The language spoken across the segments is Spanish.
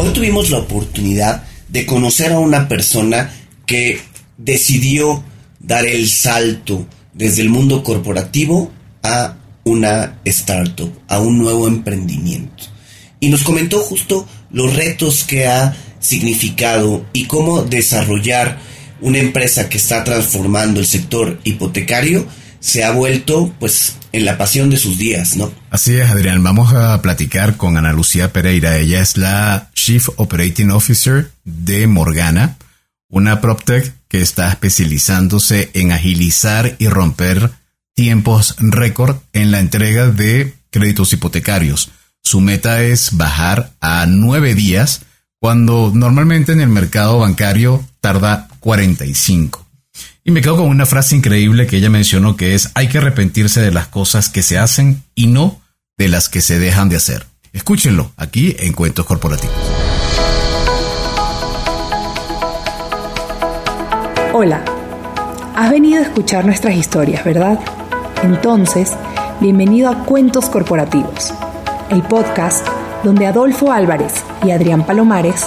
Hoy tuvimos la oportunidad de conocer a una persona que decidió dar el salto desde el mundo corporativo a una startup, a un nuevo emprendimiento. Y nos comentó justo los retos que ha significado y cómo desarrollar una empresa que está transformando el sector hipotecario se ha vuelto pues en la pasión de sus días, ¿no? Así es, Adrián. Vamos a platicar con Ana Lucía Pereira. Ella es la Chief Operating Officer de Morgana, una PropTech que está especializándose en agilizar y romper tiempos récord en la entrega de créditos hipotecarios. Su meta es bajar a nueve días cuando normalmente en el mercado bancario tarda 45. Y me quedo con una frase increíble que ella mencionó que es hay que arrepentirse de las cosas que se hacen y no de las que se dejan de hacer. Escúchenlo aquí en Cuentos Corporativos. Hola, has venido a escuchar nuestras historias, ¿verdad? Entonces, bienvenido a Cuentos Corporativos, el podcast donde Adolfo Álvarez y Adrián Palomares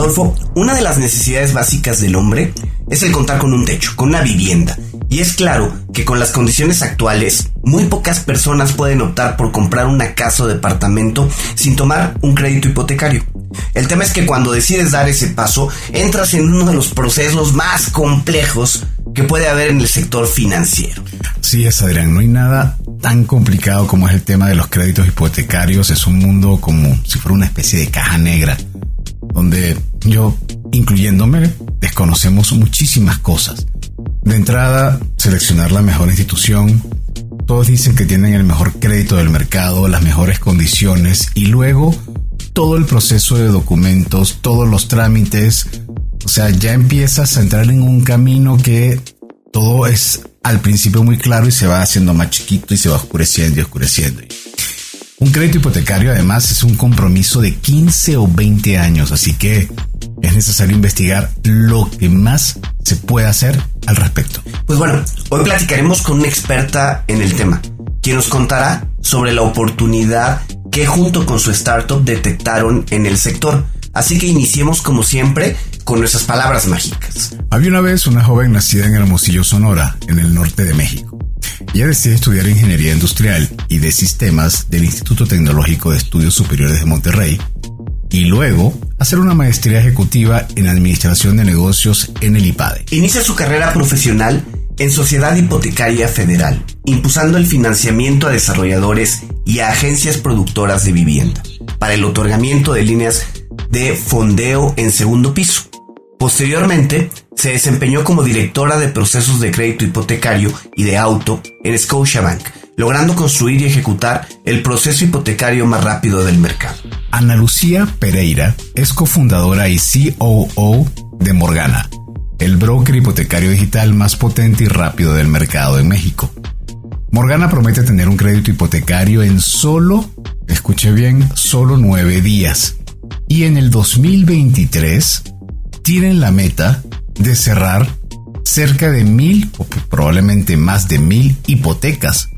Adolfo, una de las necesidades básicas del hombre es el contar con un techo, con una vivienda. Y es claro que con las condiciones actuales, muy pocas personas pueden optar por comprar una casa o departamento sin tomar un crédito hipotecario. El tema es que cuando decides dar ese paso, entras en uno de los procesos más complejos que puede haber en el sector financiero. Sí, es Adrián, no hay nada tan complicado como es el tema de los créditos hipotecarios. Es un mundo como si fuera una especie de caja negra donde yo, incluyéndome, desconocemos muchísimas cosas. De entrada, seleccionar la mejor institución. Todos dicen que tienen el mejor crédito del mercado, las mejores condiciones y luego todo el proceso de documentos, todos los trámites. O sea, ya empiezas a entrar en un camino que todo es al principio muy claro y se va haciendo más chiquito y se va oscureciendo y oscureciendo. Un crédito hipotecario además es un compromiso de 15 o 20 años, así que es necesario investigar lo que más se puede hacer al respecto. Pues bueno, hoy platicaremos con una experta en el tema, quien nos contará sobre la oportunidad que junto con su startup detectaron en el sector. Así que iniciemos como siempre con nuestras palabras mágicas. Había una vez una joven nacida en Hermosillo, Sonora, en el norte de México. Ella decide estudiar Ingeniería Industrial y de Sistemas del Instituto Tecnológico de Estudios Superiores de Monterrey y luego hacer una maestría ejecutiva en Administración de Negocios en el IPADE. Inicia su carrera profesional en Sociedad Hipotecaria Federal, impulsando el financiamiento a desarrolladores y a agencias productoras de vivienda para el otorgamiento de líneas de fondeo en segundo piso. Posteriormente, se desempeñó como directora de procesos de crédito hipotecario y de auto en Scotiabank, logrando construir y ejecutar el proceso hipotecario más rápido del mercado. Ana Lucía Pereira es cofundadora y COO de Morgana, el broker hipotecario digital más potente y rápido del mercado en México. Morgana promete tener un crédito hipotecario en solo, escuche bien, solo nueve días. Y en el 2023 tienen la meta de cerrar cerca de mil o probablemente más de mil hipotecas,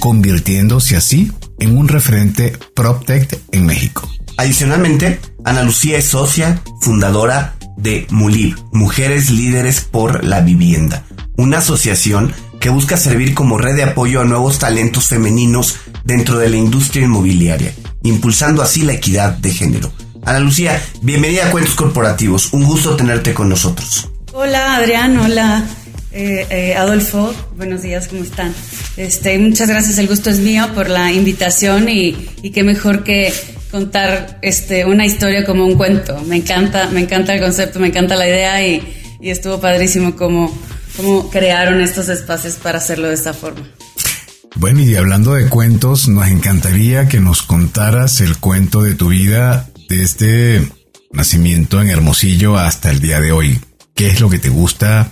convirtiéndose así en un referente PropTech en México. Adicionalmente, Ana Lucía es socia fundadora de MULIB, Mujeres Líderes por la Vivienda, una asociación que busca servir como red de apoyo a nuevos talentos femeninos dentro de la industria inmobiliaria, impulsando así la equidad de género. Ana Lucía, bienvenida a Cuentos Corporativos. Un gusto tenerte con nosotros. Hola Adrián, hola eh, eh, Adolfo, buenos días, ¿cómo están? Este, muchas gracias, el gusto es mío por la invitación y, qué mejor que contar este, una historia como un cuento. Me encanta, me encanta el concepto, me encanta la idea y, estuvo padrísimo cómo, cómo crearon estos espacios para hacerlo de esta forma. Bueno, y hablando de cuentos, nos encantaría que nos contaras el cuento de tu vida desde nacimiento en Hermosillo hasta el día de hoy. ¿Qué es lo que te gusta?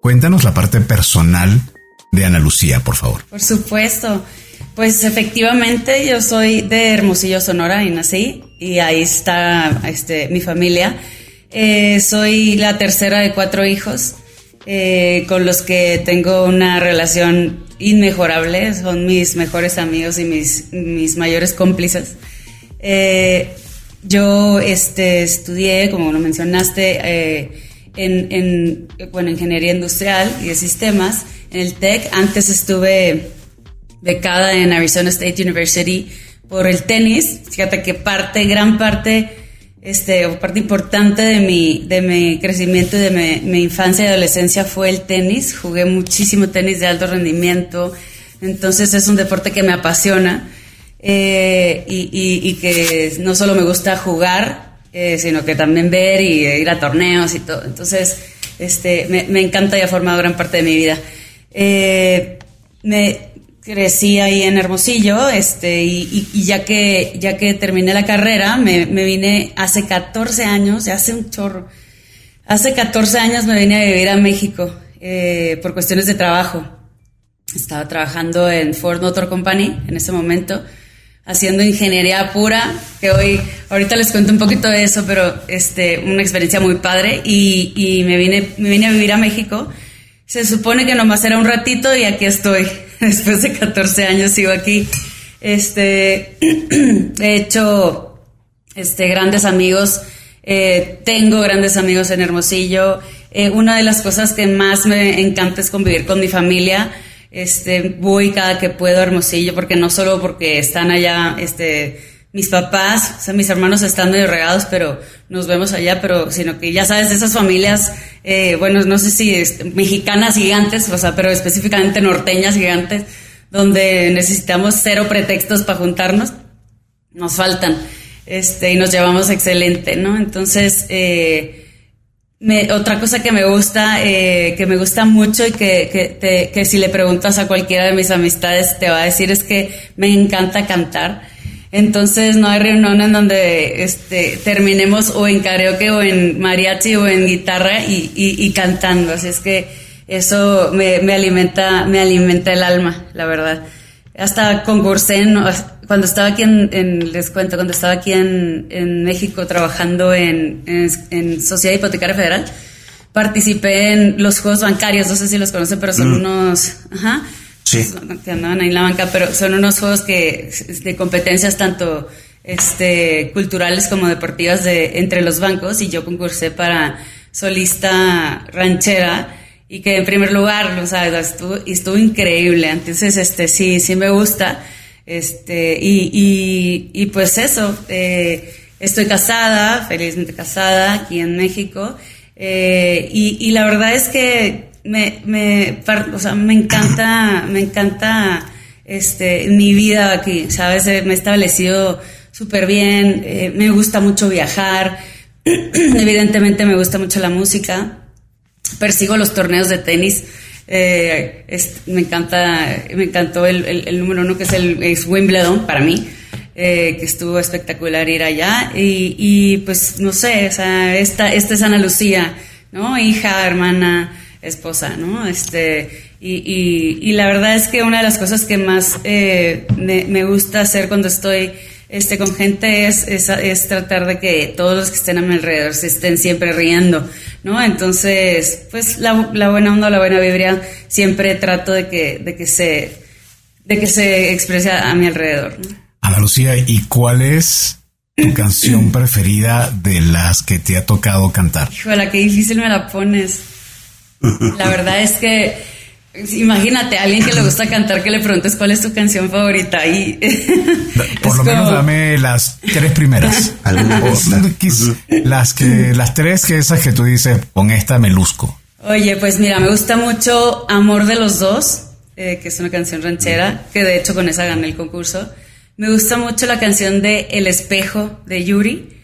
Cuéntanos la parte personal de Ana Lucía, por favor. Por supuesto. Pues efectivamente yo soy de Hermosillo, Sonora y nací y ahí está este, mi familia. Eh, soy la tercera de cuatro hijos eh, con los que tengo una relación inmejorable, son mis mejores amigos y mis, mis mayores cómplices. Eh, yo este, estudié, como lo mencionaste, en, en bueno, ingeniería industrial y de sistemas en el TEC. Antes estuve becada en Arizona State University por el tenis. Fíjate que parte, gran parte, este, parte importante de mi, de mi crecimiento y de mi, infancia y adolescencia fue el tenis. Jugué muchísimo tenis de alto rendimiento. Entonces es un deporte que me apasiona eh, y, que no solo me gusta jugar, eh, sino que también ver y ir a torneos y todo. Entonces, este, me, me encanta y ha formado gran parte de mi vida. Eh, me, crecí ahí en Hermosillo, este, y, ya que ya que terminé la carrera, me, vine hace 14 años, hace un chorro. Hace 14 años me vine a vivir a México eh, por cuestiones de trabajo. Estaba trabajando en Ford Motor Company en ese momento, haciendo ingeniería pura, que hoy, ahorita les cuento un poquito de eso, pero este, una experiencia muy padre, y, y me, vine, me vine a vivir a México. Se supone que nomás era un ratito y aquí estoy. después de 14 años sigo aquí. Este, he hecho este, grandes amigos, eh, tengo grandes amigos en Hermosillo. Eh, una de las cosas que más me encanta es convivir con mi familia. Este, voy cada que puedo Hermosillo, porque no solo porque están allá, este, mis papás, o sea, mis hermanos están medio regados, pero nos vemos allá, pero sino que ya sabes, esas familias, eh, bueno, no sé si mexicanas gigantes, o sea, pero específicamente norteñas gigantes, donde necesitamos cero pretextos para juntarnos, nos faltan, este, y nos llevamos excelente, ¿no? Entonces, eh, me, otra cosa que me gusta, eh, que me gusta mucho y que, que, te, que si le preguntas a cualquiera de mis amistades te va a decir es que me encanta cantar. Entonces no hay reunión en donde este, terminemos o en karaoke o en mariachi o en guitarra y, y, cantando. Así es que eso me, me, alimenta, me alimenta el alma, la verdad. Hasta concursé cuando estaba aquí en, les cuento, cuando estaba aquí en, en México trabajando en, en, Sociedad Hipotecaria Federal, participé en los juegos bancarios, no sé si los conocen, pero son mm. unos, ajá, Sí. Que andaban ahí en la banca, pero son unos juegos que de competencias tanto este, culturales como deportivas de, entre los bancos y yo concursé para solista ranchera y que en primer lugar, o sea, estuvo, estuvo increíble. Entonces, este, sí, sí me gusta. Este, y, y, pues eso, eh, estoy casada, felizmente casada aquí en México. Eh, y, y la verdad es que me, me, o sea, me encanta, me encanta este, mi vida aquí, ¿sabes? Eh, me he establecido súper bien, me gusta mucho viajar, evidentemente me gusta mucho la música, persigo los torneos de tenis, eh, me encanta, me encantó el, el, número uno que es el es Wimbledon para mí. que estuvo espectacular ir allá y, pues no sé, o esta, esta es Ana Lucía, ¿no? Hija, hermana, esposa, ¿no? Este, y, y, la verdad es que una de las cosas que más eh, me, gusta hacer cuando estoy este, con gente es, es, es, tratar de que todos los que estén a mi alrededor se estén siempre riendo, ¿no? Entonces, pues la, la buena onda, la buena vibra, siempre trato de que, de que se, de que se exprese a, mi alrededor. ¿no? Ana Lucía, ¿y cuál es tu canción preferida de las que te ha tocado cantar? Híjole, qué difícil me la pones. La verdad es que imagínate a alguien que le gusta cantar que le preguntes cuál es tu canción favorita y por lo menos dame las tres primeras. las que las tres que esas que tú dices con esta me luzco. Oye, pues mira, me gusta mucho Amor de los dos, eh, que es una canción ranchera, que de hecho con esa gané el concurso. Me gusta mucho la canción de El espejo de Yuri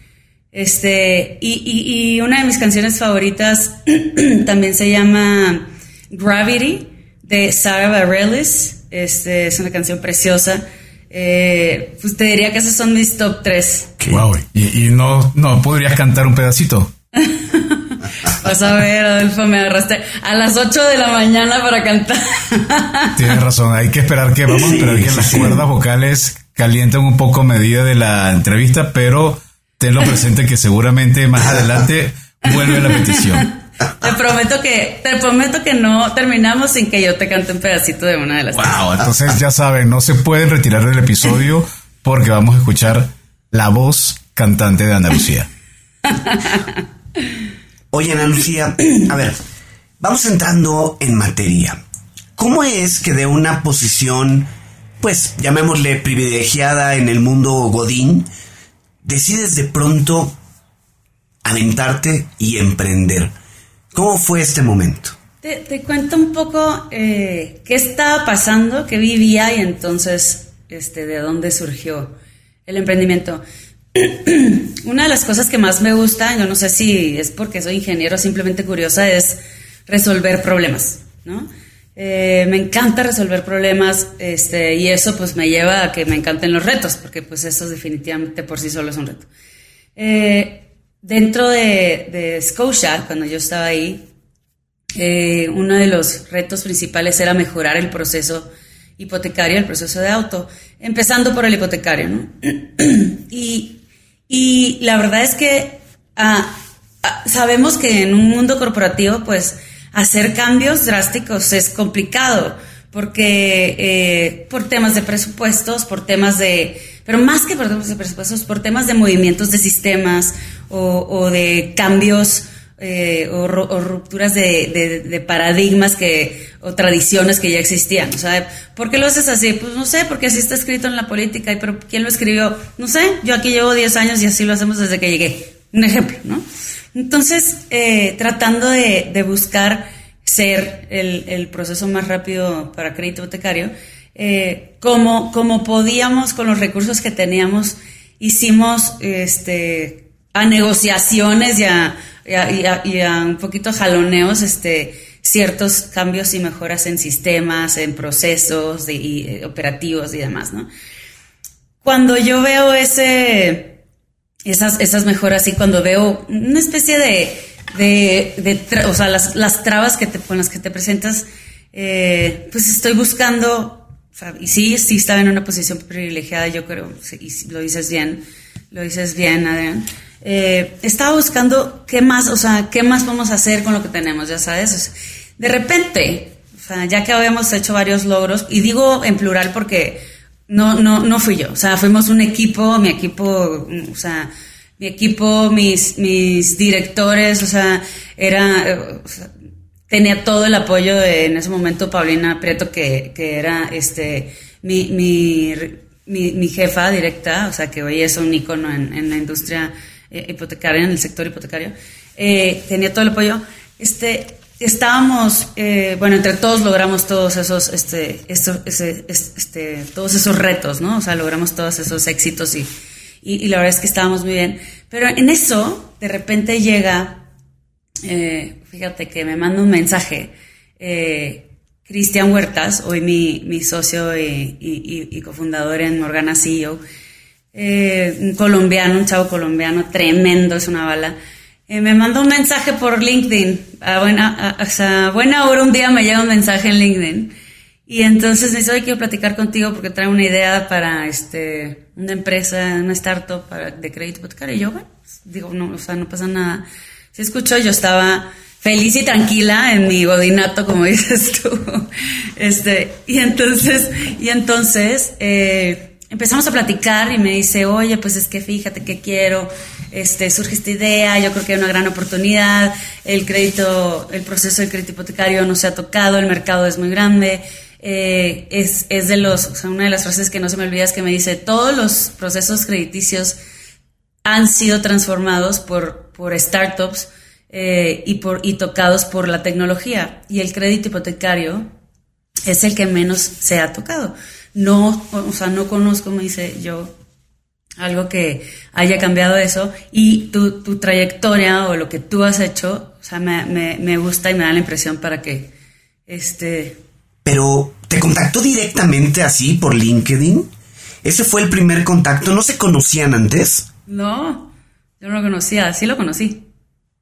este, y, y, una de mis canciones favoritas también se llama Gravity de Sarah Bareilles. Este, es una canción preciosa. Eh, pues te diría que esos son mis top tres. Wow, y, no, no podrías cantar un pedacito. Vas a ver, Adolfo, me agarraste a las 8 de la mañana para cantar. Tienes razón, hay que esperar que vamos a esperar que las cuerdas vocales calienten un poco a medida de la entrevista, pero tenlo presente que seguramente más adelante vuelve la petición. Te prometo que, te prometo que no terminamos sin que yo te cante un pedacito de una de las. Wow, entonces ya saben, no se pueden retirar del episodio porque vamos a escuchar la voz cantante de Ana Lucía. Oye, Ana Lucía, a ver, vamos entrando en materia. ¿Cómo es que de una posición, pues, llamémosle privilegiada en el mundo Godín, decides de pronto aventarte y emprender? ¿Cómo fue este momento? Te, cuento un poco eh, qué estaba pasando, qué vivía y entonces este, de dónde surgió el emprendimiento. Una de las cosas que más me gusta, yo no sé si es porque soy ingeniero simplemente curiosa, es resolver problemas, ¿no? Eh, me encanta resolver problemas este, y eso pues me lleva a que me encanten los retos, porque pues eso definitivamente por sí solo es un reto. Eh, dentro de, de, Scotia, cuando yo estaba ahí, eh, uno de los retos principales era mejorar el proceso hipotecario, el proceso de auto, empezando por el hipotecario, ¿no? y y la verdad es que ah, ah, sabemos que en un mundo corporativo, pues hacer cambios drásticos es complicado, porque eh, por temas de presupuestos, por temas de, pero más que por temas de presupuestos, por temas de movimientos de sistemas o de cambios eh, o, rupturas de, paradigmas que, o tradiciones que ya existían. O ¿por qué lo haces así? Pues no sé, porque así está escrito en la política. ¿Y pero quién lo escribió? No sé, yo aquí llevo 10 años y así lo hacemos desde que llegué. Un ejemplo, ¿no? Entonces, eh, tratando de, buscar ser el, proceso más rápido para crédito hipotecario, eh, como, como podíamos con los recursos que teníamos, hicimos este, a negociaciones y a y a, un poquito jaloneos este, ciertos cambios y mejoras en sistemas, en procesos de, eh, operativos y demás, ¿no? Cuando yo veo ese, esas, esas mejoras y cuando veo una especie de, de, o sea, las, las, trabas que con las que te presentas, eh, pues estoy buscando, y sí, sí estaba en una posición privilegiada, yo creo, y lo dices bien, lo dices bien, Adrián, eh, estaba buscando qué más, o sea, qué más podemos hacer con lo que tenemos, ya sabes. de repente, o sea, ya que habíamos hecho varios logros, y digo en plural porque no, no, no fui yo, o sea, fuimos un equipo, mi equipo, o sea, mi equipo, mis, mis directores, o sea, era, tenía todo el apoyo de, en ese momento Paulina Prieto, que, que era este, mi, mi, mi, jefa directa, o sea, que hoy es un icono en, en la industria eh, en el sector hipotecario, eh, tenía todo el apoyo. Este, estábamos, eh, bueno, entre todos logramos todos esos, este, este, todos esos retos, ¿no? O sea, logramos todos esos éxitos y, y, la verdad es que estábamos muy bien. Pero en eso, de repente llega, fíjate que me manda un mensaje, Cristian Huertas, hoy mi, mi socio y, y, cofundador en Morgana CEO, eh, un colombiano, un chavo colombiano tremendo, es una bala. Eh, me mandó un mensaje por LinkedIn. A buena, a, buena hora un día me llega un mensaje en LinkedIn. Y entonces me dice, hoy quiero platicar contigo porque trae una idea para este, una empresa, una startup para, de crédito hipotecario. Y yo, bueno, pues, digo, no, o sea, no pasa nada. Si escuchó, yo estaba feliz y tranquila en mi godinato, como dices tú. Este, y entonces, y entonces, eh, empezamos a platicar y me dice, oye, pues es que fíjate que quiero, este, surge esta idea, yo creo que hay una gran oportunidad, el crédito, el proceso de crédito hipotecario no se ha tocado, el mercado es muy grande, eh, es, es, de los, o sea, una de las frases que no se me olvida es que me dice, todos los procesos crediticios han sido transformados por, por startups eh, y, por, y tocados por la tecnología, y el crédito hipotecario es el que menos se ha tocado no, o sea, no conozco, me dice yo, algo que haya cambiado eso y tu, tu trayectoria o lo que tú has hecho, o sea, me, me, me, gusta y me da la impresión para que, este... Pero, ¿te contactó directamente así por LinkedIn? ese fue el primer contacto. ¿No se conocían antes? No, yo no lo conocía, sí lo conocí.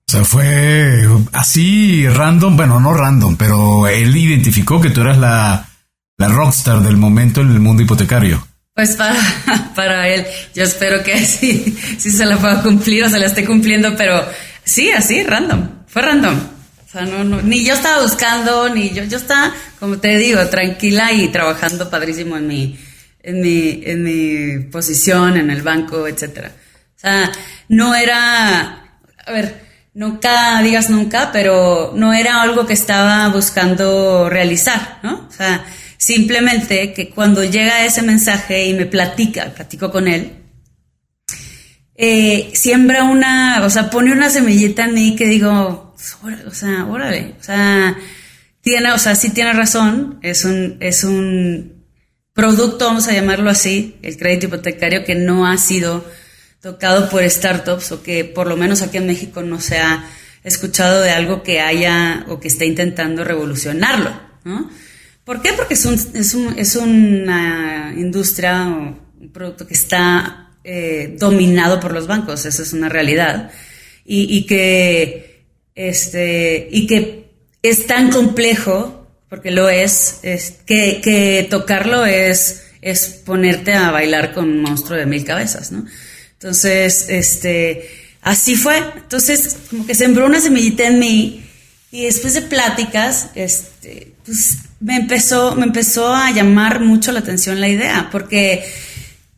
O sea, fue así random, bueno, no random, pero él identificó que tú eras la, la rockstar del momento en el mundo hipotecario. Pues para, para él, yo espero que sí, sí se la pueda cumplir o se la esté cumpliendo, pero sí, así, random, fue random. O sea, no, no, ni yo estaba buscando, ni yo, yo estaba, como te digo, tranquila y trabajando padrísimo en mi, en mi, en mi posición, en el banco, etcétera. O sea, no era, a ver, nunca digas nunca, pero no era algo que estaba buscando realizar, ¿no? O sea, simplemente que cuando llega ese mensaje y me platica, platico con él, eh, siembra una, o sea, pone una semillita en mí que digo, o sea, órale, o sea, tiene, o sea, sí tiene razón, es un, es un producto, vamos a llamarlo así, el crédito hipotecario que no ha sido tocado por startups o que por lo menos aquí en México no se ha escuchado de algo que haya o que esté intentando revolucionarlo, ¿no? ¿Por qué? Porque es, un, es, un, es una industria un producto que está eh, dominado por los bancos, esa es una realidad, y, y, que, este, y que es tan complejo, porque lo es, es que, que tocarlo es, es ponerte a bailar con un monstruo de mil cabezas, ¿no? Entonces, este, así fue. Entonces, como que sembró una semillita en mí y después de pláticas, este, pues me empezó, me empezó a llamar mucho la atención la idea, porque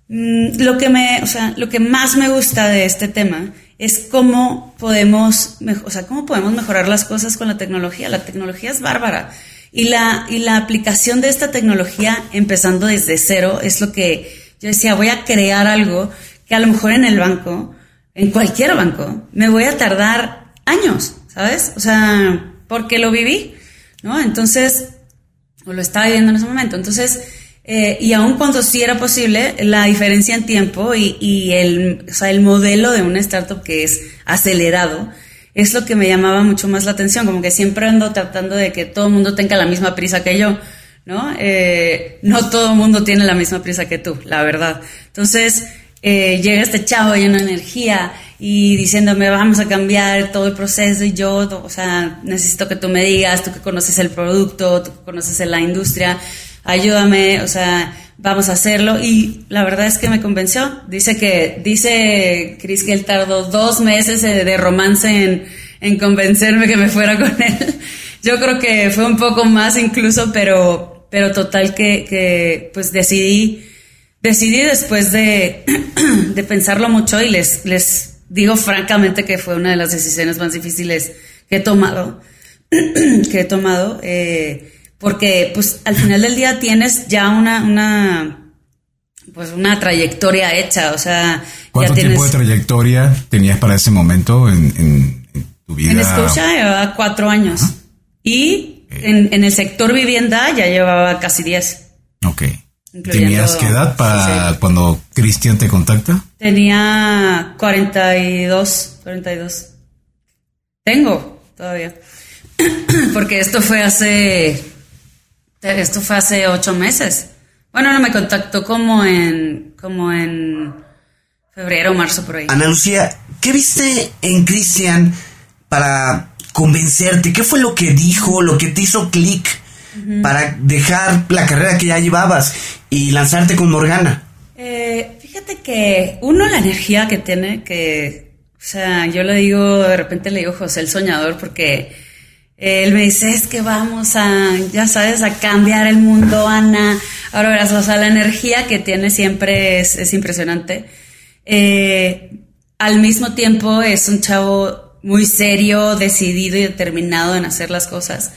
mm, lo que me, o sea, lo que más me gusta de este tema es cómo podemos, o sea, cómo podemos mejorar las cosas con la tecnología. La tecnología es bárbara. Y la, y la aplicación de esta tecnología, empezando desde cero, es lo que yo decía, voy a crear algo que a lo mejor en el banco, en cualquier banco, me voy a tardar años, ¿sabes? O sea, porque lo viví, ¿no? Entonces, o lo estaba viviendo en ese momento. Entonces, eh, y aun cuando sí era posible, la diferencia en tiempo y, y, el, o sea, el modelo de una startup que es acelerado, es lo que me llamaba mucho más la atención, como que siempre ando tratando de que todo el mundo tenga la misma prisa que yo, ¿no? Eh, no todo el mundo tiene la misma prisa que tú, la verdad. Entonces, eh, llega este chavo lleno de energía y diciéndome vamos a cambiar todo el proceso y yo, o sea, necesito que tú me digas, tú que conoces el producto, tú que conoces la industria, ayúdame, o sea, vamos a hacerlo y la verdad es que me convenció. Dice que, dice Chris que él tardó dos meses de romance en, en convencerme que me fuera con él. Yo creo que fue un poco más incluso, pero, pero total que, que pues decidí decidí después de, de, pensarlo mucho y les, les digo francamente que fue una de las decisiones más difíciles que he tomado, que he tomado, eh, porque pues al final del día tienes ya una, una, pues una trayectoria hecha, o sea... ¿Cuánto tiempo de trayectoria tenías para ese momento en, tu vida? En Escucha llevaba cuatro años y en, en, el sector vivienda ya llevaba casi diez. Ok. ¿Tenías qué edad para cuando Cristian te contacta? Tenía 42, 42. Tengo todavía. Porque esto fue hace, esto fue hace ocho meses. Bueno, no me contactó como en, como en febrero o marzo por ahí. Ana Lucía, ¿qué viste en Cristian para convencerte? ¿Qué fue lo que dijo, lo que te hizo clic? Para dejar la carrera que ya llevabas y lanzarte con Morgana? Eh, fíjate que uno, la energía que tiene, que, o sea, yo le digo, de repente le digo José el soñador porque él me dice, es que vamos a, ya sabes, a cambiar el mundo, Ana. Ahora verás, o sea, la energía que tiene siempre es, impresionante. Eh, al mismo tiempo es un chavo muy serio, decidido y determinado en hacer las cosas.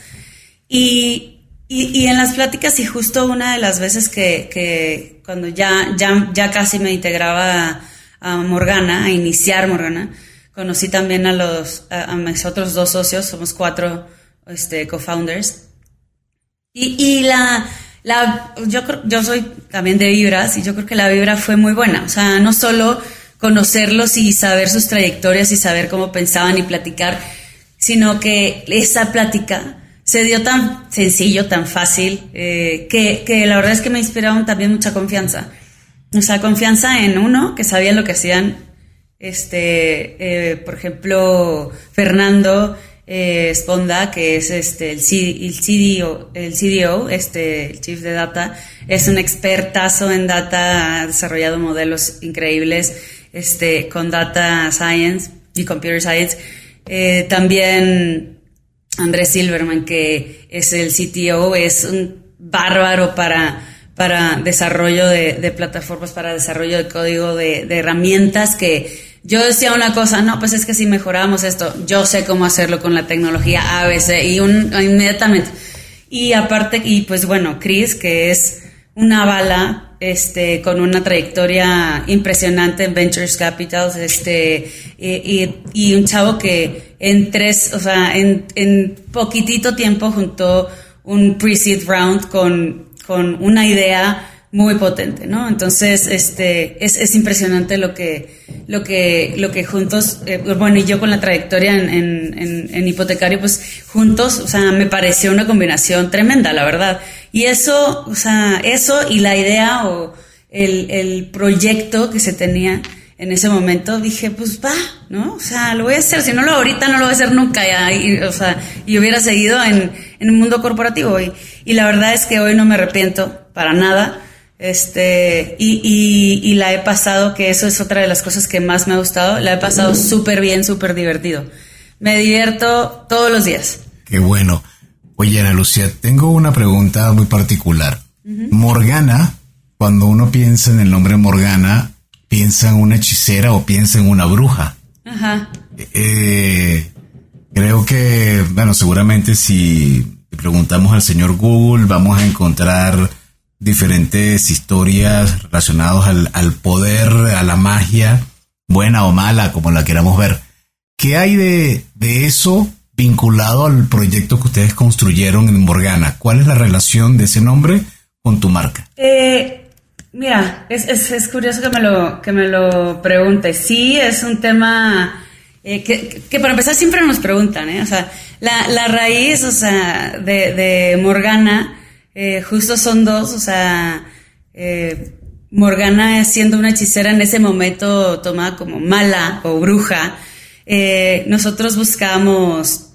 Y y, en las pláticas, y justo una de las veces que, cuando ya, ya, ya casi me integraba a, Morgana, a iniciar Morgana, conocí también a los, a, mis otros dos socios, somos cuatro este, co-founders. Y, y la, la, yo, yo soy también de vibras y yo creo que la vibra fue muy buena. O sea, no solo conocerlos y saber sus trayectorias y saber cómo pensaban y platicar, sino que esa plática se dio tan sencillo, tan fácil, eh, que, que, la verdad es que me inspiraron también mucha confianza. o sea, confianza en uno, que sabía lo que hacían. Este, eh, por ejemplo, Fernando eh, Sponda, que es este, el, el, CDO, el CDO, este, el Chief de Data, es un expertazo en data, ha desarrollado modelos increíbles este, con data science y computer science. Eh, también Andrés Silverman, que es el CTO, es un bárbaro para para desarrollo de, plataformas, para desarrollo de código, de, herramientas que yo decía una cosa, no, pues es que si mejoramos esto, yo sé cómo hacerlo con la tecnología ABC y un, inmediatamente. Y aparte, y pues bueno, Chris, que es una bala, este, con una trayectoria impresionante en Ventures Capital, este, y, y, un chavo que en tres, o sea, en, en poquitito tiempo juntó un pre-seed round con con una idea muy potente, ¿no? Entonces, este, es, es impresionante lo que, lo que, lo que juntos, eh, bueno, y yo con la trayectoria en, en, en, hipotecario, pues juntos, o sea, me pareció una combinación tremenda, la verdad. Y eso, o sea, eso y la idea o el, el proyecto que se tenía en ese momento, dije, pues va, ¿no? O sea, lo voy a hacer, si no lo ahorita, no lo voy a hacer nunca, ya, y, o sea, y hubiera seguido en, en un mundo corporativo. Y, y la verdad es que hoy no me arrepiento para nada. Este, y, y, la he pasado, que eso es otra de las cosas que más me ha gustado, la he pasado súper bien, súper divertido. Me divierto todos los días. Qué bueno. Oye, Ana Lucía, tengo una pregunta muy particular. Morgana, cuando uno piensa en el nombre Morgana, piensa en una hechicera o piensa en una bruja. Ajá. Eh, creo que, bueno, seguramente si preguntamos al señor Google, vamos a encontrar diferentes historias relacionadas al, poder, a la magia, buena o mala, como la queramos ver. ¿Qué hay de, eso vinculado al proyecto que ustedes construyeron en Morgana? ¿Cuál es la relación de ese nombre con tu marca? Eh, mira, es, es, curioso que me, lo, que me lo preguntes. Sí, es un tema eh, que, que, para empezar siempre nos preguntan, ¿eh? O sea, la, la raíz, o sea, de, de Morgana, eh, justo son dos, o sea, eh, Morgana siendo una hechicera en ese momento tomada como mala o bruja, eh, nosotros buscamos,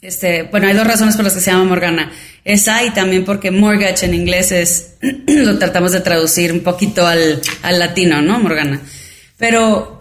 este, bueno, hay dos razones por las que se llama Morgana. Esa y también porque mortgage en inglés es, lo tratamos de traducir un poquito al, al latino, ¿no? Morgana. Pero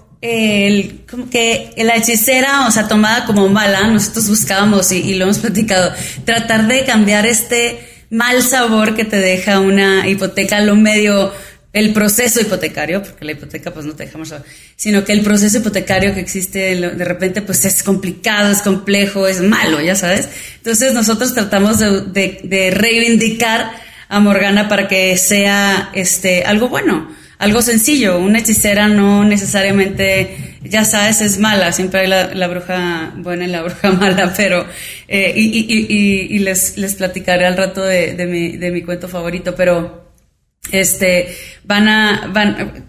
como que la hechicera, o sea, tomada como mala, nosotros buscábamos y, lo hemos platicado, tratar de cambiar este mal sabor que te deja una hipoteca, lo medio, el proceso hipotecario, porque la hipoteca pues no te dejamos, sino que el proceso hipotecario que existe de repente pues es complicado, es complejo, es malo, ya sabes. Entonces nosotros tratamos de, de reivindicar a Morgana para que sea este algo bueno algo sencillo. Una hechicera no necesariamente, ya sabes, es mala. Siempre hay la, bruja buena y la bruja mala, pero. Eh, y, les, les platicaré al rato de, mi, de mi cuento favorito, pero. Este. Van a. Van,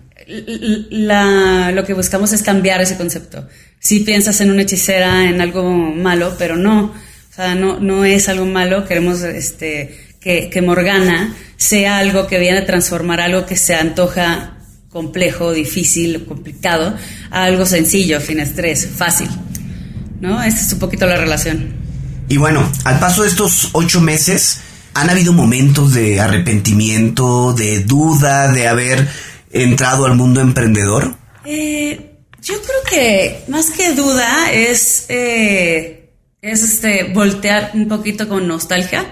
la, lo que buscamos es cambiar ese concepto. Si piensas en una hechicera, en algo malo, pero no. O sea, no, no es algo malo. Queremos este, que, que, Morgana sea algo que viene a transformar algo que se antoja complejo, difícil, complicado, a algo sencillo, sin estrés, fácil. ¿No? Esa es un poquito la relación. Y bueno, al paso de estos ocho meses, ¿han habido momentos de arrepentimiento, de duda, de haber entrado al mundo emprendedor? Eh, yo creo que más que duda es, eh, es este, voltear un poquito con nostalgia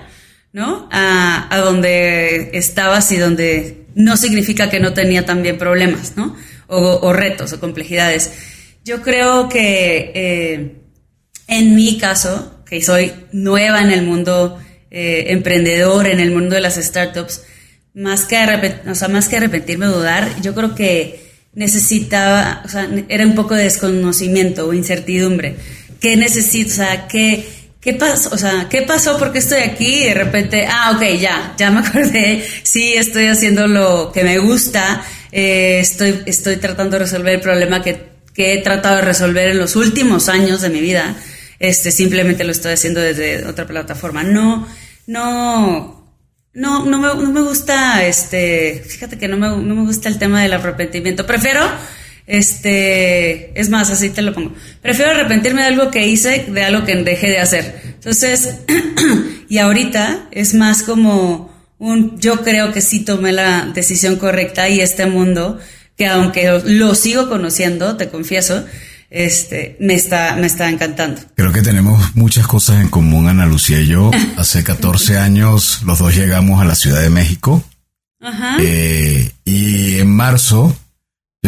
¿no? A, donde estabas y donde no significa que no tenía también problemas, ¿no? O, retos o complejidades. Yo creo que eh, en mi caso, que soy nueva en el mundo eh, emprendedor, en el mundo de las startups, más que, o sea, más que arrepentirme o dudar, yo creo que necesitaba, o sea, era un poco de desconocimiento o incertidumbre. ¿Qué necesito? O sea, ¿qué, ¿qué pasó? O sea, ¿qué pasó? porque estoy aquí? Y de repente, ah, ok, ya, ya me acordé, sí, estoy haciendo lo que me gusta, eh, estoy, estoy tratando de resolver el problema que, que, he tratado de resolver en los últimos años de mi vida, este, simplemente lo estoy haciendo desde otra plataforma. No, no, no, no me, no me gusta, este, fíjate que no me, no me gusta el tema del arrepentimiento. Prefiero, este, es más, así te lo pongo. Prefiero arrepentirme de algo que hice de algo que dejé de hacer. Entonces, y ahorita es más como un, yo creo que sí tomé la decisión correcta y este mundo, que aunque lo sigo conociendo, te confieso, este, me está, me está encantando. Creo que tenemos muchas cosas en común, Ana Lucía y yo. Hace 14 años los dos llegamos a la Ciudad de México. Ajá. Eh, y en marzo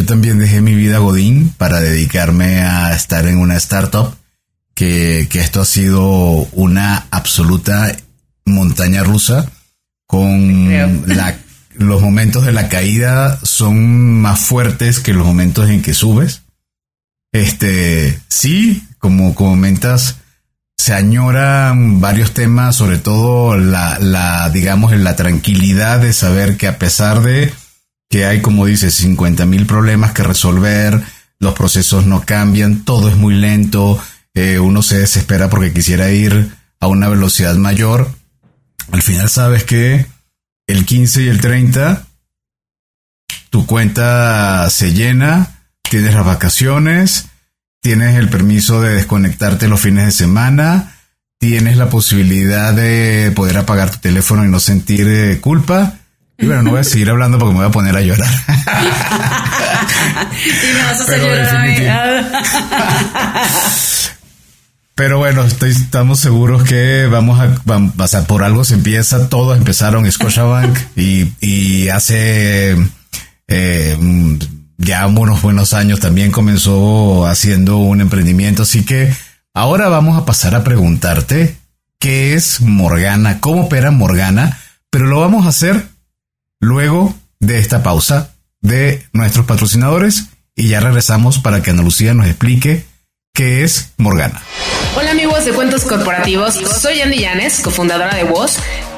yo también dejé mi vida Godín para dedicarme a estar en una startup, que, que esto ha sido una absoluta montaña rusa con la, los momentos de la caída son más fuertes que los momentos en que subes. Este, sí, como comentas, se añoran varios temas, sobre todo la, la, digamos, en la tranquilidad de saber que a pesar de que hay, como dices, 50 mil problemas que resolver, los procesos no cambian, todo es muy lento, eh, uno se desespera porque quisiera ir a una velocidad mayor. Al final sabes que el 15 y el 30 tu cuenta se llena, tienes las vacaciones, tienes el permiso de desconectarte los fines de semana, tienes la posibilidad de poder apagar tu teléfono y no sentir eh, culpa. Y bueno, no voy a seguir hablando porque me voy a poner a llorar. y me vas a hacer llorar Pero bueno, estamos seguros que vamos a, vamos a, por algo se empieza, todos empezaron Scotiabank y, y hace eh, ya unos buenos años también comenzó haciendo un emprendimiento. Así que ahora vamos a pasar a preguntarte qué es Morgana, cómo opera Morgana, pero lo vamos a hacer luego de esta pausa de nuestros patrocinadores y ya regresamos para que Ana Lucía nos explique qué es Morgana. Hola amigos de Cuentos Corporativos, soy Andy Llanes, cofundadora de Voz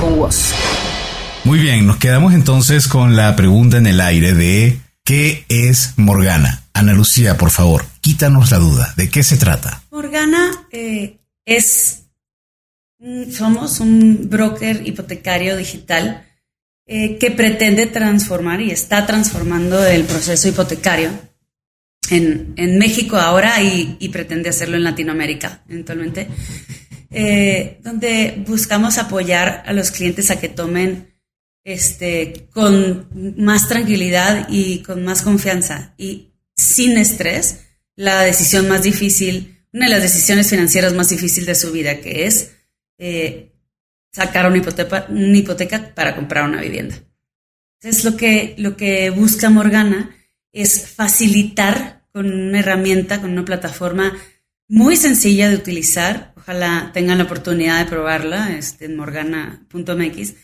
con vos. Muy bien, nos quedamos entonces con la pregunta en el aire de ¿qué es Morgana? Ana Lucía, por favor, quítanos la duda. ¿De qué se trata? Morgana eh, es, somos un broker hipotecario digital eh, que pretende transformar y está transformando el proceso hipotecario en, México ahora y, y, pretende hacerlo en Latinoamérica eventualmente. Eh, donde buscamos apoyar a los clientes a que tomen este, con más tranquilidad y con más confianza y sin estrés la decisión más difícil, una de las decisiones financieras más difíciles de su vida, que es eh, sacar una hipoteca, una hipoteca para comprar una vivienda. Entonces, lo que, lo que busca Morgana es facilitar con una herramienta, con una plataforma muy sencilla de utilizar. Ojalá tengan la oportunidad de probarla este, en morgana.mx.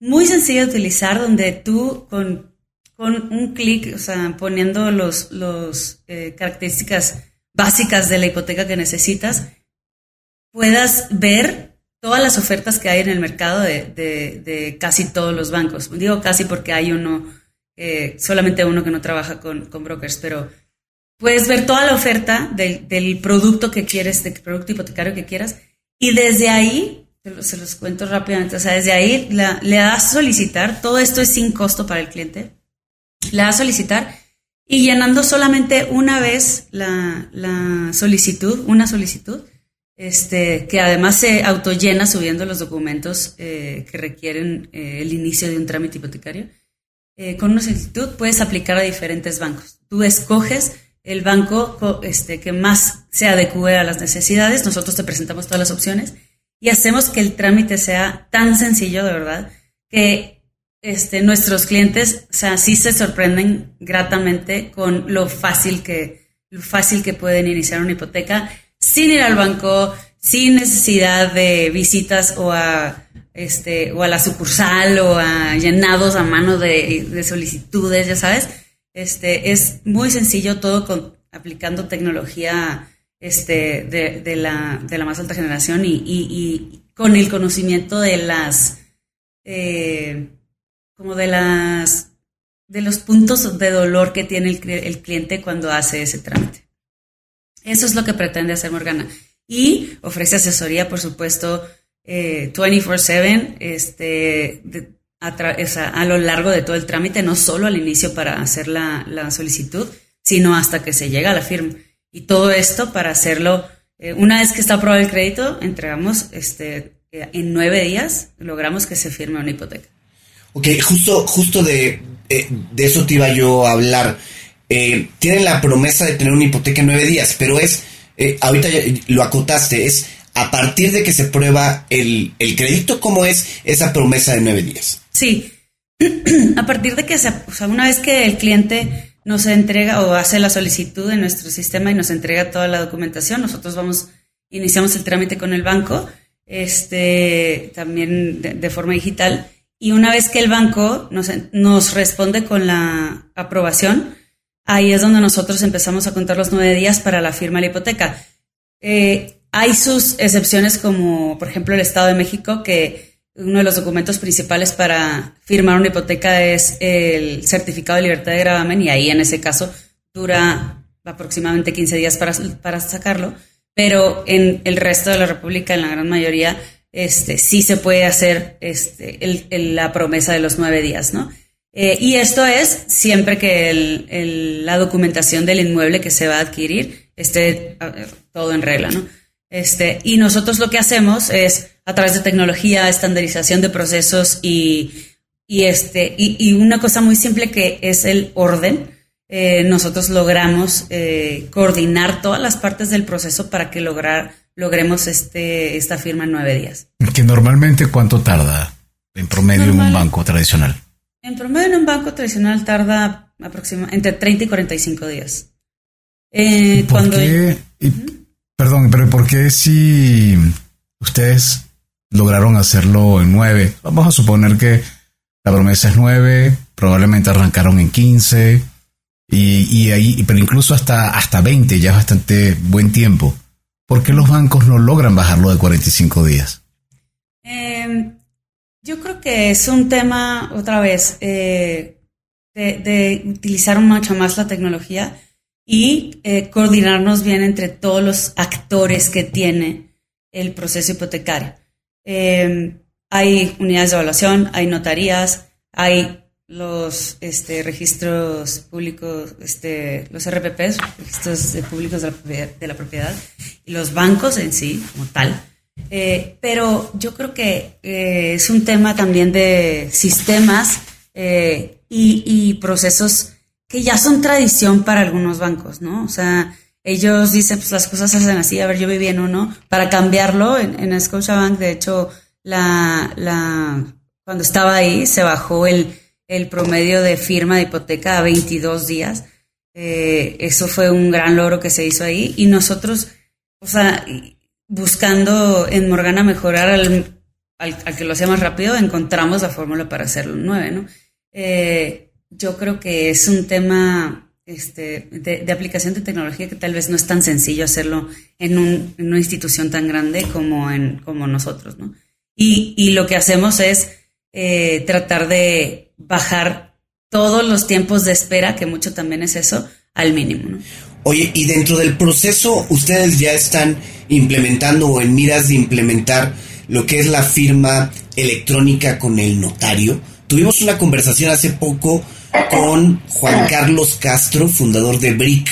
Muy sencilla de utilizar donde tú con, con un clic, o sea, poniendo los, los eh, características básicas de la hipoteca que necesitas, puedas ver todas las ofertas que hay en el mercado de, de, casi todos los bancos. Digo casi porque hay uno, eh, solamente uno que no trabaja con, con brokers, pero Puedes ver toda la oferta del, producto que quieres, del producto hipotecario que quieras, y desde ahí, se los, cuento rápidamente, o sea, desde ahí le das solicitar, todo esto es sin costo para el cliente, le das solicitar y llenando solamente una vez la, solicitud, una solicitud, este, que además se autollena subiendo los documentos eh, que requieren eh, el inicio de un trámite hipotecario. Eh, con una solicitud puedes aplicar a diferentes bancos. Tú escoges el banco este, que más se adecue a las necesidades. Nosotros te presentamos todas las opciones y hacemos que el trámite sea tan sencillo, de verdad, que este, nuestros clientes, o se sorprenden gratamente con lo fácil que, fácil que pueden iniciar una hipoteca sin ir al banco, sin necesidad de visitas o a este, o a la sucursal o a llenados a mano de, solicitudes, ya sabes. Este, es muy sencillo todo con, aplicando tecnología este, de, la, de la más alta generación y, con el conocimiento de las, eh, como de las, de los puntos de dolor que tiene el, el cliente cuando hace ese trámite. Eso es lo que pretende hacer Morgana. Y ofrece asesoría, por supuesto, 24/7 eh, este, a, lo largo de todo el trámite, no solo al inicio para hacer la, solicitud, sino hasta que se llega a la firma. Y todo esto para hacerlo, eh, una vez que está aprobado el crédito, entregamos este, eh, en nueve días, logramos que se firme una hipoteca. Ok, justo, justo de, de eso te iba yo a hablar. tienen la promesa de tener una hipoteca en nueve días, pero es, ahorita lo acotaste, es a partir de que se prueba el, crédito, ¿cómo es esa promesa de nueve días? Sí, a partir de que se, o sea, una vez que el cliente nos entrega o hace la solicitud en nuestro sistema y nos entrega toda la documentación, nosotros vamos, iniciamos el trámite con el banco, este, también de, forma digital, y una vez que el banco nos, nos responde con la aprobación, ahí es donde nosotros empezamos a contar los nueve días para la firma de la hipoteca. Eh, hay sus excepciones como, por ejemplo, el Estado de México, que uno de los documentos principales para firmar una hipoteca es el certificado de libertad de gravamen y ahí en ese caso dura aproximadamente 15 días para, para sacarlo, pero en el resto de la República, en la gran mayoría, este, sí se puede hacer este, la promesa de los nueve días, ¿no? Eh, y esto es siempre que la documentación del inmueble que se va a adquirir esté todo en regla, ¿no? Este, y nosotros lo que hacemos es, a través de tecnología, estandarización de procesos y, y este, y, una cosa muy simple que es el orden, eh, nosotros logramos eh, coordinar todas las partes del proceso para que lograr, logremos este, esta firma en nueve días. Que normalmente cuánto tarda en promedio en un banco tradicional? En promedio en un banco tradicional tarda aproximadamente entre 30 y 45 días. Eh, cuando Perdón, pero ¿por qué si ustedes lograron hacerlo en nueve? Vamos a suponer que la promesa es nueve, probablemente arrancaron en quince, y, ahí, pero incluso hasta, hasta 20 ya es bastante buen tiempo. ¿Por qué los bancos no logran bajarlo de 45 días? Em, yo creo que es un tema, otra vez, eh, de, de, utilizar mucho más la tecnología y eh, coordinarnos bien entre todos los actores que tiene el proceso hipotecario. Em, hay unidades de evaluación, hay notarías, hay los este, registros públicos, este, los RPPs, registros públicos de la, propiedad, y los bancos en sí, como tal. Eh, pero yo creo que eh, es un tema también de sistemas y, y procesos que ya son tradición para algunos bancos, ¿no? O sea, ellos dicen, pues las cosas se hacen así, a ver, yo viví en uno, para cambiarlo, en, en Scotiabank, de hecho, la, la, cuando estaba ahí, se bajó el, el promedio de firma de hipoteca a 22 días. Eh, eso fue un gran logro que se hizo ahí. Y nosotros, o sea, buscando en Morgana mejorar al, al, que lo hacía más rápido, encontramos la fórmula para hacerlo nueve, ¿no? Eh, yo creo que es un tema este, de, aplicación de tecnología que tal vez no es tan sencillo hacerlo en, una institución tan grande como, en, como nosotros, ¿no? Y, lo que hacemos es eh, tratar de bajar todos los tiempos de espera, que mucho también es eso, al mínimo, ¿no? Oye, y dentro del proceso, ustedes ya están implementando o en miras de implementar lo que es la firma electrónica con el notario. Tuvimos una conversación hace poco con Juan Carlos Castro, fundador de BRIC,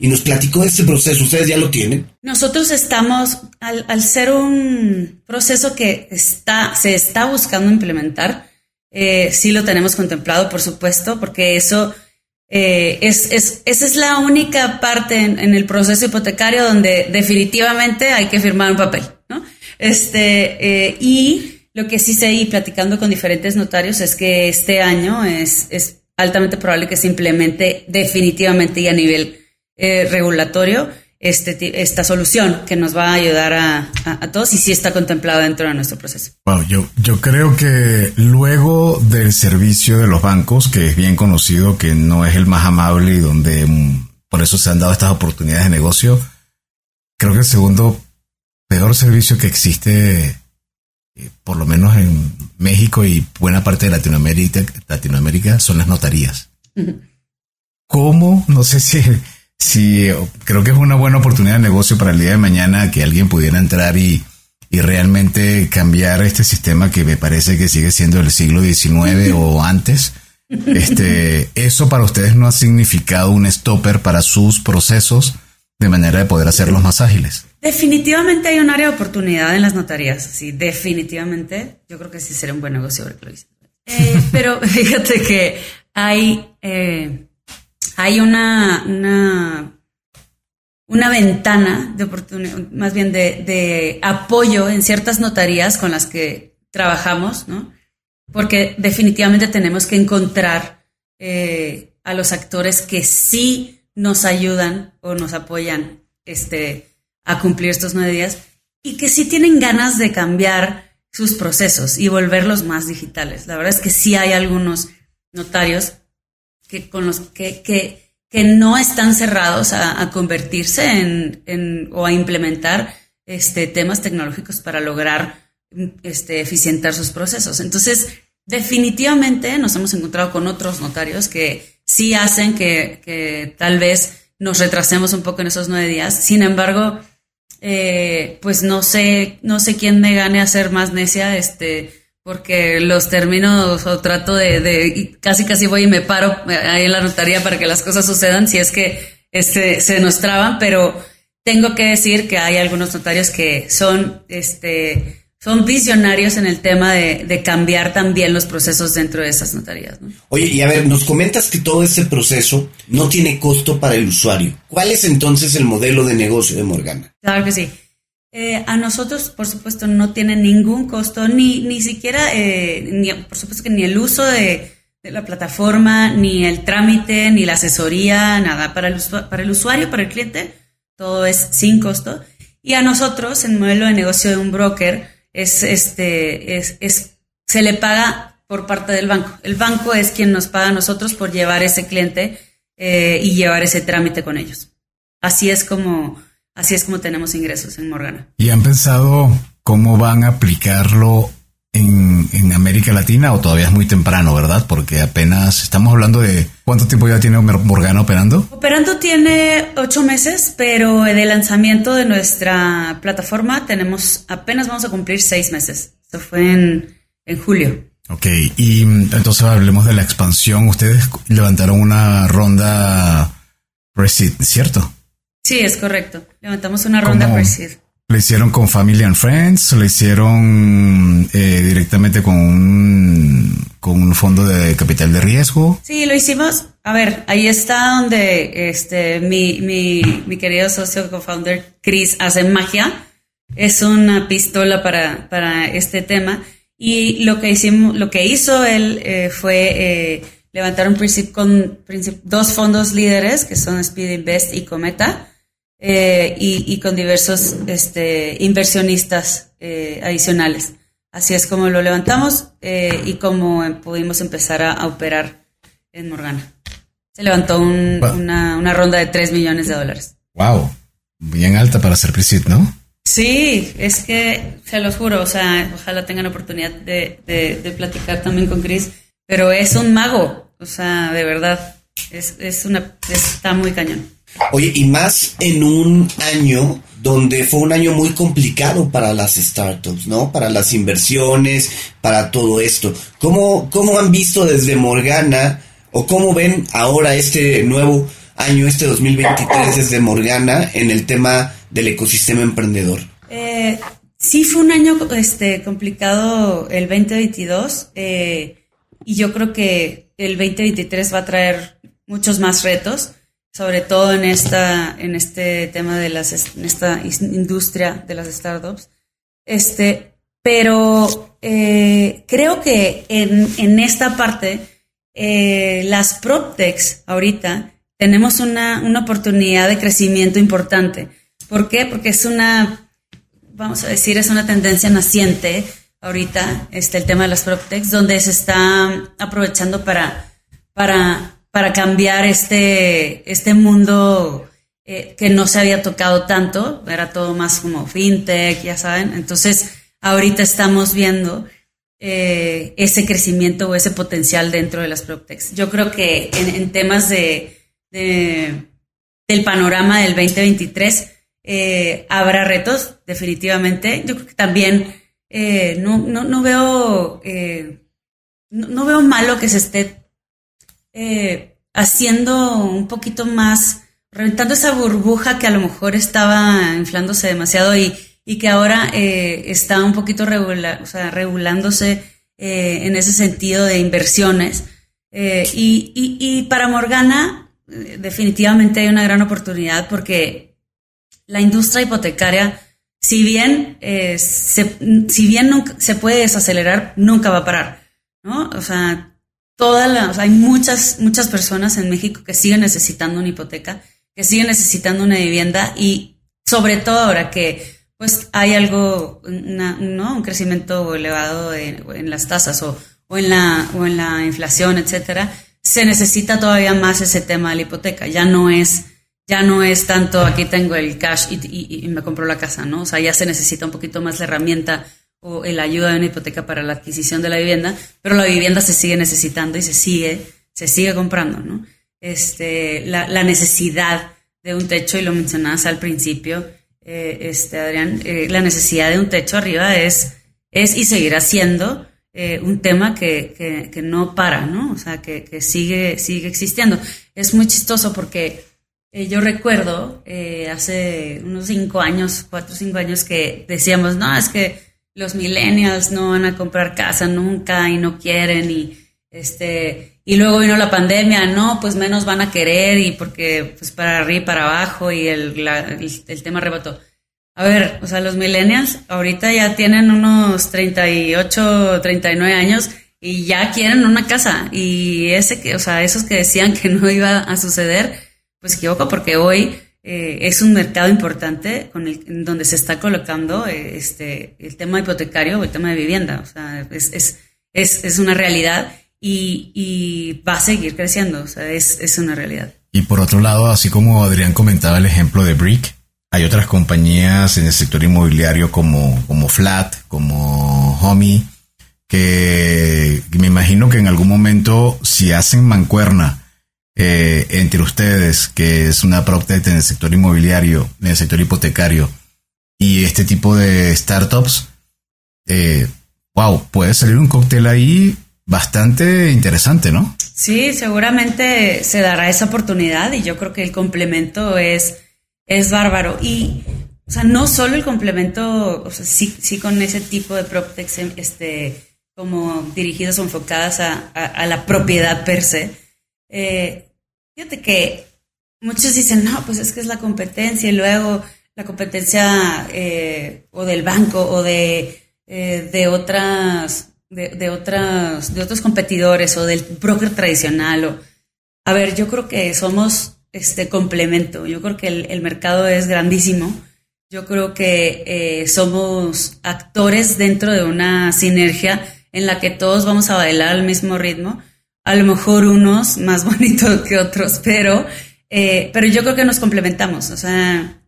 y nos platicó de este proceso. ¿Ustedes ya lo tienen? Nosotros estamos, al, ser un proceso que está, se está buscando implementar, eh, sí lo tenemos contemplado, por supuesto, porque eso eh, es, esa es la única parte en, el proceso hipotecario donde definitivamente hay que firmar un papel, ¿no? Este, eh, y lo que sí sé y platicando con diferentes notarios es que este año es, altamente probable que se implemente definitivamente y a nivel eh, regulatorio este, esta solución que nos va a ayudar a, todos y sí está contemplado dentro de nuestro proceso. Bueno, yo, yo creo que luego del servicio de los bancos, que es bien conocido, que no es el más amable y donde mm, por eso se han dado estas oportunidades de negocio, creo que el segundo peor servicio que existe, eh, por lo menos en México y buena parte de Latinoamérica, Latinoamérica son las notarías. ¿Cómo? No sé si Sí, creo que es una buena oportunidad de negocio para el día de mañana que alguien pudiera entrar y, realmente cambiar este sistema que me parece que sigue siendo del siglo XIX o antes. Este, eso para ustedes no ha significado un stopper para sus procesos de manera de poder hacerlos más ágiles. Definitivamente hay un área de oportunidad en las notarías. Sí, definitivamente. Yo creo que sí sería un buen negocio ver que lo eh, pero fíjate que hay eh, hay una, una, una ventana de oportunidad, más bien de, apoyo en ciertas notarías con las que trabajamos, ¿no? Porque definitivamente tenemos que encontrar eh, a los actores que sí nos ayudan o nos apoyan este, a cumplir estos nueve días y que sí tienen ganas de cambiar sus procesos y volverlos más digitales. La verdad es que sí hay algunos notarios que con los que, que, no están cerrados a, convertirse en, en, o a implementar este, temas tecnológicos para lograr este, eficientar sus procesos. Entonces, definitivamente nos hemos encontrado con otros notarios que sí hacen que, que tal vez nos retrasemos un poco en esos nueve días. Sin embargo, eh, pues no sé, no sé quién me gane a ser más necia, este, porque los términos o trato de, casi casi voy y me paro ahí en la notaría para que las cosas sucedan si es que este, se nos traban, pero tengo que decir que hay algunos notarios que son, este, son visionarios en el tema de, cambiar también los procesos dentro de esas notarías. Oye, y a ver, nos comentas que todo ese proceso no tiene costo para el usuario. ¿Cuál es entonces el modelo de negocio de Morgana? Claro que sí. Eh, a nosotros, por supuesto, no tiene ningún costo, ni, ni siquiera, eh, ni, por supuesto que ni el uso de, la plataforma, ni el trámite, ni la asesoría, nada. Para el, para el usuario, para el cliente, todo es sin costo. Y a nosotros, en modelo de negocio de un broker, es, este, es, es, se le paga por parte del banco. El banco es quien nos paga a nosotros por llevar ese cliente eh, y llevar ese trámite con ellos. Así es como Así es como tenemos ingresos en Morgana. ¿Y han pensado cómo van a aplicarlo en, América Latina o todavía es muy temprano, verdad? Porque apenas estamos hablando de cuánto tiempo ya tiene Morgana operando. Operando tiene ocho meses, pero de lanzamiento de nuestra plataforma tenemos apenas vamos a cumplir seis meses. Esto fue en, en julio. Ok, y entonces hablemos de la expansión. Ustedes levantaron una ronda Resit, ¿cierto? Sí, es correcto. Levantamos una ronda Pre-Seed. ¿Lo hicieron con Family and Friends? ¿Lo hicieron eh, directamente con un, con un fondo de capital de riesgo? Sí, lo hicimos. A ver, ahí está donde este, mi, mi, mi querido socio co-founder Chris hace magia. Es una pistola para, para este tema. Y lo que hicimos, lo que hizo él eh, fue eh, levantar un principio con dos fondos líderes que son Speed Invest y Cometa eh, y, con diversos este, inversionistas eh, adicionales. Así es como lo levantamos eh, y como pudimos empezar a, operar en Morgana. Se levantó una, una, ronda de 3 millones de dólares. ¡Wow! Bien alta para ser Presid, ¿no? Sí, es que se los juro, o sea, ojalá tengan oportunidad de, de, platicar también con Chris, pero es un mago, o sea, de verdad, es, es una, está muy cañón. Oye, y más en un año donde fue un año muy complicado para las startups, ¿no? Para las inversiones, para todo esto. ¿Cómo, cómo han visto desde Morgana o cómo ven ahora este nuevo año, este 2023 desde Morgana en el tema del ecosistema emprendedor? Eh, sí, fue un año este, complicado el 2022 eh, y yo creo que el 2023 va a traer muchos más retos sobre todo en esta, en este tema de las, en esta industria de las startups. Este, pero eh, creo que en, en esta parte, eh, las PropTechs ahorita tenemos una, una oportunidad de crecimiento importante. ¿Por qué? Porque es una, vamos a decir, es una tendencia naciente ahorita, este, el tema de las PropTechs, donde se está aprovechando para, para, para cambiar este, este mundo eh, que no se había tocado tanto, era todo más como fintech, ya saben. Entonces, ahorita estamos viendo eh, ese crecimiento o ese potencial dentro de las PropTechs. Yo creo que en, temas de, del panorama del 2023 eh, habrá retos, definitivamente. Yo creo que también no, no, no, veo no, no, veo malo que se esté haciendo un poquito más reventando esa burbuja que a lo mejor estaba inflándose demasiado y, y que ahora eh, está un poquito regula, o sea, regulándose eh, en ese sentido de inversiones. Eh, y, y, para Morgana, definitivamente hay una gran oportunidad porque la industria hipotecaria, si bien, se, si bien se puede desacelerar, nunca va a parar. ¿no? O sea, todas las, hay muchas, muchas personas en México que siguen necesitando una hipoteca que siguen necesitando una vivienda y sobre todo ahora que pues hay algo, ¿no? Un crecimiento elevado en, las tasas o, o, en la, o en la inflación, etcétera, se necesita todavía más ese tema de la hipoteca. Ya no es, ya no es tanto aquí tengo el cash y, y, me compro la casa, ¿no? O sea, ya se necesita un poquito más la herramienta o la ayuda de una hipoteca para la adquisición de la vivienda, pero la vivienda se sigue necesitando y se sigue, se sigue comprando, ¿no? este, la, la, necesidad de un techo, y lo mencionabas al principio, eh, este, Adrián, eh, la necesidad de un techo arriba es, es y seguirá siendo eh, un tema que, que, que, no para, ¿no? O sea, que, que, sigue, sigue existiendo. Es muy chistoso porque yo recuerdo hace unos cinco años, cuatro o cinco años, que decíamos, no, es que los millennials no van a comprar casa nunca y no quieren y este y luego vino la pandemia, no, pues menos van a querer y porque pues para arriba y para abajo y el, el, tema rebotó. A ver, o sea, los millennials ahorita ya tienen unos 38, 39 años y ya quieren una casa. Y ese que, o sea, esos que decían que no iba a suceder, pues equivoco porque hoy eh, es un mercado importante con el, donde se está colocando eh, este, el tema hipotecario o el tema de vivienda. O sea, es, es, es, es una realidad y, va a seguir creciendo, o sea, es, una realidad. Y por otro lado, así como Adrián comentaba el ejemplo de Brick, hay otras compañías en el sector inmobiliario como, como Flat, como Homey, que me imagino que en algún momento, si hacen mancuerna eh, entre ustedes, que es una PropTech en el sector inmobiliario, en el sector hipotecario, y este tipo de startups, eh, wow, puede salir un cóctel ahí bastante interesante, ¿no? Sí, seguramente se dará esa oportunidad y yo creo que el complemento es, es bárbaro. Y, o sea, no solo el complemento, o sea, sí, sí con ese tipo de PropTechs este, como dirigidas o enfocadas a, la propiedad per se. Eh, fíjate que muchos dicen, no, pues es que es la competencia y luego la competencia eh, o del banco o de, eh, de otras de, de, otras, de otros competidores o del broker tradicional. O, a ver, yo creo que somos este complemento. Yo creo que el, mercado es grandísimo. Yo creo que somos actores dentro de una sinergia en la que todos vamos a bailar al mismo ritmo. A lo mejor unos más bonitos que otros, pero, eh, pero yo creo que nos complementamos. O sea,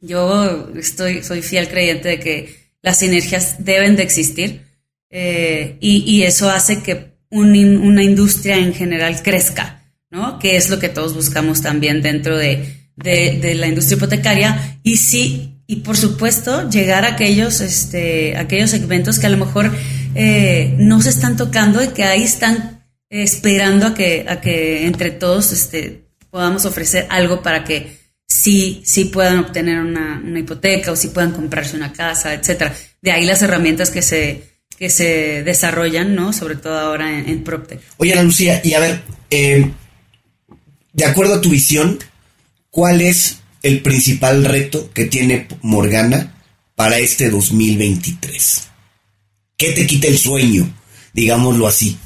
yo estoy, soy fiel creyente de que las sinergias deben de existir eh, y, eso hace que una industria en general crezca, ¿no? Que es lo que todos buscamos también dentro de, la industria hipotecaria. Y sí, y por supuesto, llegar a aquellos, este, aquellos segmentos que a lo mejor eh, no se están tocando y que ahí están esperando a que, a que entre todos este, podamos ofrecer algo para que sí, sí puedan obtener una, una hipoteca o sí puedan comprarse una casa, etcétera. De ahí las herramientas que se, que se desarrollan, ¿no? Sobre todo ahora en, en PropTech. Oye, Ana Lucía, y a ver, eh, de acuerdo a tu visión, ¿cuál es el principal reto que tiene Morgana para este 2023? ¿Qué te quita el sueño? Digámoslo así.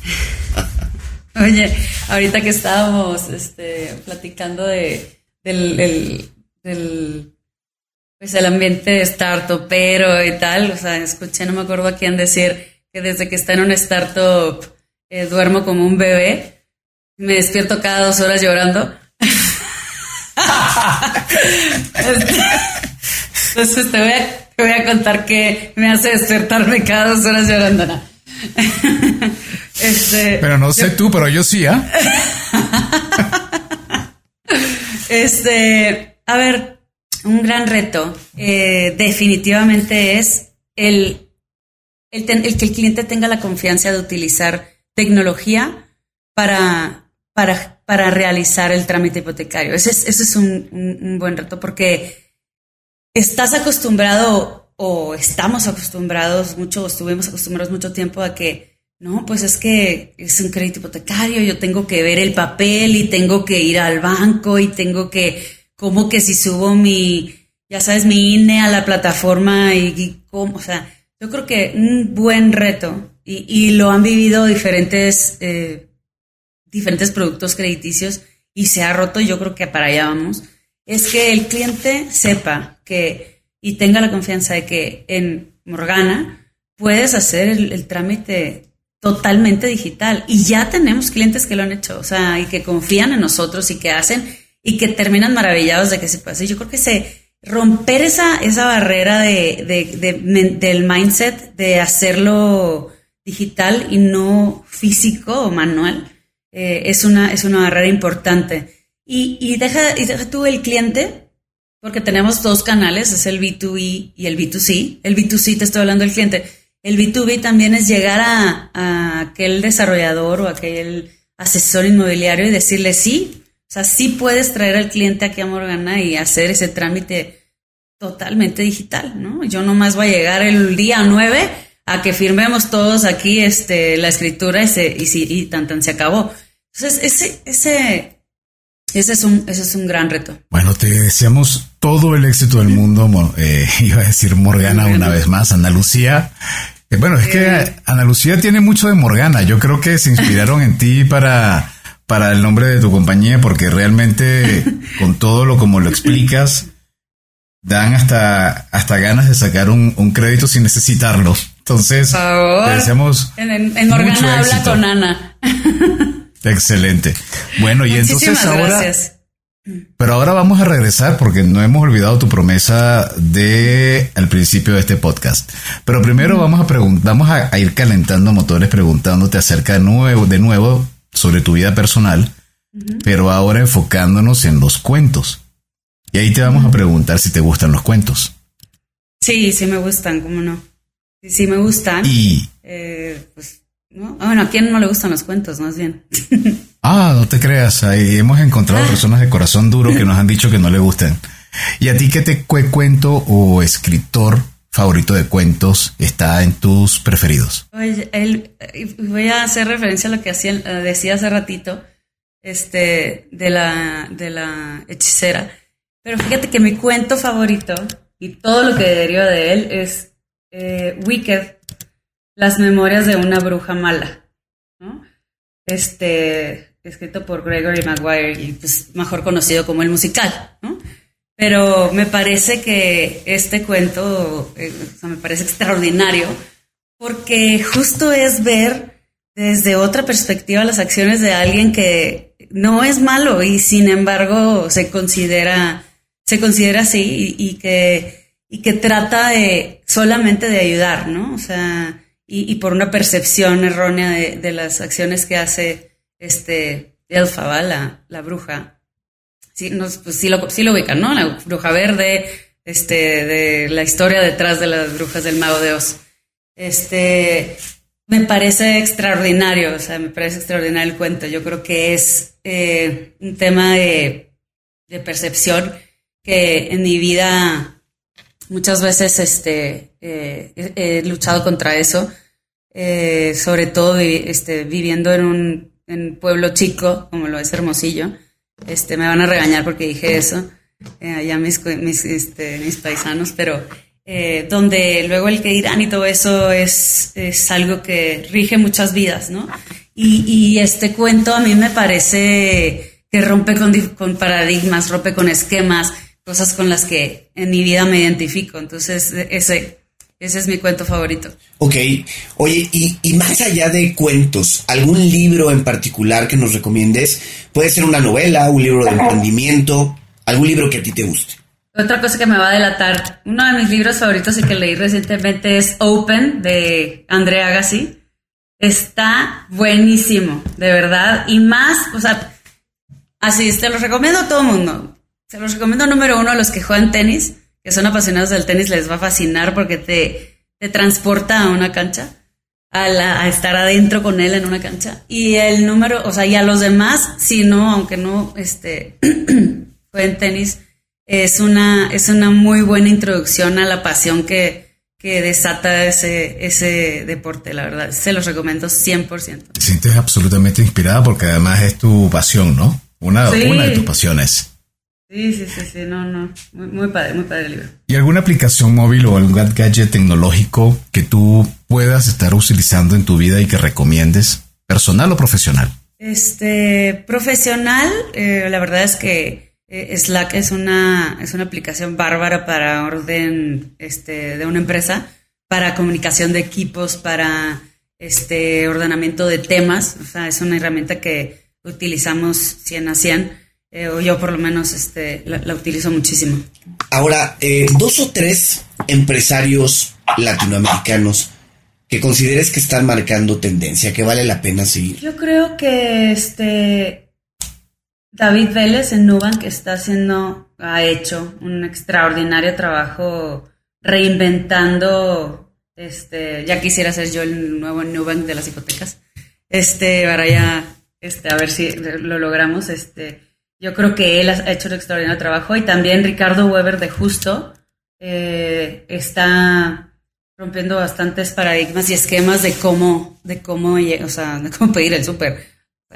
Oye, ahorita que estábamos este, platicando de, del, pues el ambiente startupero y tal, o sea, escuché, no me acuerdo a quién decir que desde que está en un startup eh, duermo como un bebé, me despierto cada dos horas llorando. Entonces te voy, a, te voy a contar que me hace despertarme cada dos horas llorando. ¿no? Este, pero no sé tú, pero yo sí, ¿ah? este, a ver, un gran reto eh, definitivamente es el, el, que el cliente tenga la confianza de utilizar tecnología para, para, para realizar el trámite hipotecario. Ese es, es un, un buen reto porque estás acostumbrado o estamos acostumbrados mucho, estuvimos acostumbrados mucho tiempo a que no, pues es que es un crédito hipotecario, yo tengo que ver el papel y tengo que ir al banco y tengo que, como que si subo mi, ya sabes, mi INE a la plataforma y, cómo, o sea, yo creo que un buen reto y, lo han vivido diferentes, eh, diferentes productos crediticios y se ha roto, yo creo que para allá vamos, es que el cliente sepa que y tenga la confianza de que en Morgana puedes hacer el trámite totalmente digital. Y ya tenemos clientes que lo han hecho, o sea, y que confían en nosotros y que hacen y que terminan maravillados de que se pase. Yo creo que se romper esa, esa barrera de, de, del mindset de hacerlo digital y no físico o manual eh, es, una, es una barrera importante. Y, y, deja, y deja tú el cliente, porque tenemos dos canales, es el B2E y el B2C. El B2C te estoy hablando del cliente el B2B también es llegar a, aquel desarrollador o aquel asesor inmobiliario y decirle sí, o sea, sí puedes traer al cliente aquí a Morgana y hacer ese trámite totalmente digital, ¿no? Yo nomás voy a llegar el día 9 a que firmemos todos aquí este, la escritura y, y, y tan, tan se acabó. Entonces, ese, ese, ese es, un, ese es un gran reto. Bueno, te deseamos todo el éxito del mundo. Eh, iba a decir Morgana una vez más, Ana Lucía. Eh, bueno, es que. Ana Lucía tiene mucho de Morgana. Yo creo que se inspiraron en ti para, para el nombre de tu compañía, porque realmente con todo lo como lo explicas, dan hasta, hasta ganas de sacar un, crédito sin necesitarlo. Entonces, te deseamos. En, Morgana habla con Ana. Excelente. Bueno, y entonces ahora. Pero ahora vamos a regresar porque no hemos olvidado tu promesa de al principio de este podcast. Pero primero vamos a preguntar, vamos a, ir calentando motores preguntándote acerca de nuevo, de nuevo sobre tu vida personal, pero ahora enfocándonos en los cuentos. Y ahí te vamos a preguntar si te gustan los cuentos. Sí, sí me gustan, cómo no. Sí, sí me gustan. Y eh, pues ¿no? Ah, bueno, ¿a quién no le gustan los cuentos, más bien? ah, no te creas, ahí hemos encontrado ah. personas de corazón duro que nos han dicho que no le gustan. ¿Y a ti qué te cuento o escritor favorito de cuentos está en tus preferidos? Oye, voy a hacer referencia a lo que hacía, eh, decía hace ratito, este, de la, de la hechicera. Pero fíjate que mi cuento favorito y todo lo que deriva de él es eh, Wicked las memorias de una bruja mala, ¿no? Este, escrito por Gregory Maguire y pues mejor conocido como el musical, ¿no? Pero me parece que este cuento, eh, me parece extraordinario porque justo es ver desde otra perspectiva las acciones de alguien que no es malo y sin embargo se considera, se considera así y, que, y que trata de solamente de ayudar, ¿no? O sea, y, por una percepción errónea de, las acciones que hace este Elfaba, la, la bruja. Sí, pues sí, lo, sí lo ubican, ¿no? La bruja verde, este, de la historia detrás de las brujas del mago de Oz. Este, me parece extraordinario, o sea, me parece extraordinario el cuento. Yo creo que es eh, un tema de, de, percepción que en mi vida muchas veces este, eh, he, luchado contra eso eh, sobre todo este, viviendo en un pueblo chico, como lo es Hermosillo. Este, me van a regañar porque dije eso, eh, allá mis, mis, este, mis, paisanos, pero eh, donde luego el que irán y todo eso es, es algo que rige muchas vidas, ¿no? Y, este cuento a mí me parece que rompe con, con paradigmas, rompe con esquemas, cosas con las que en mi vida me identifico. Entonces, ese, ese es mi cuento favorito. Ok, oye, y, más allá de cuentos, ¿algún libro en particular que nos recomiendes? Puede ser una novela, un libro de emprendimiento, algún libro que a ti te guste. Otra cosa que me va a delatar, uno de mis libros favoritos y que leí recientemente es Open de Andrea Agassi. Está buenísimo, de verdad. Y más, o sea, así, te lo recomiendo a todo el mundo. Se los recomiendo número uno a los que juegan tenis que son apasionados del tenis les va a fascinar porque te, te transporta a una cancha, a, estar adentro con él en una cancha. Y el número, o sea, y a los demás, si no, aunque no este, jueguen tenis, es una, es una muy buena introducción a la pasión que, que desata ese, ese deporte, la verdad. Se los recomiendo 100%. Te sientes absolutamente inspirada porque además es tu pasión, ¿no? Una, una de tus pasiones. Sí, sí, sí, sí, no, no. Muy, padre, muy padre el libro. ¿Y alguna aplicación móvil o algún gadget tecnológico que tú puedas estar utilizando en tu vida y que recomiendes, personal o profesional? Este, profesional, eh, la verdad es que eh, Slack es una, es una aplicación bárbara para orden este, de una empresa, para comunicación de equipos, para este, ordenamiento de temas. O sea, es una herramienta que utilizamos 100 a 100 eh, o yo por lo menos este, la, utilizo muchísimo. Ahora, eh, dos o tres empresarios latinoamericanos que consideres que están marcando tendencia, que vale la pena seguir. Yo creo que este David Vélez en Nubank está haciendo, ha hecho un extraordinario trabajo reinventando, este, ya quisiera ser yo el nuevo Nubank de las hipotecas, este, para ya, este, a ver si lo logramos, este, yo creo que él ha hecho un extraordinario trabajo y también Ricardo Weber de Justo eh, está rompiendo bastantes paradigmas y esquemas de cómo, de cómo, o sea, de cómo pedir el súper.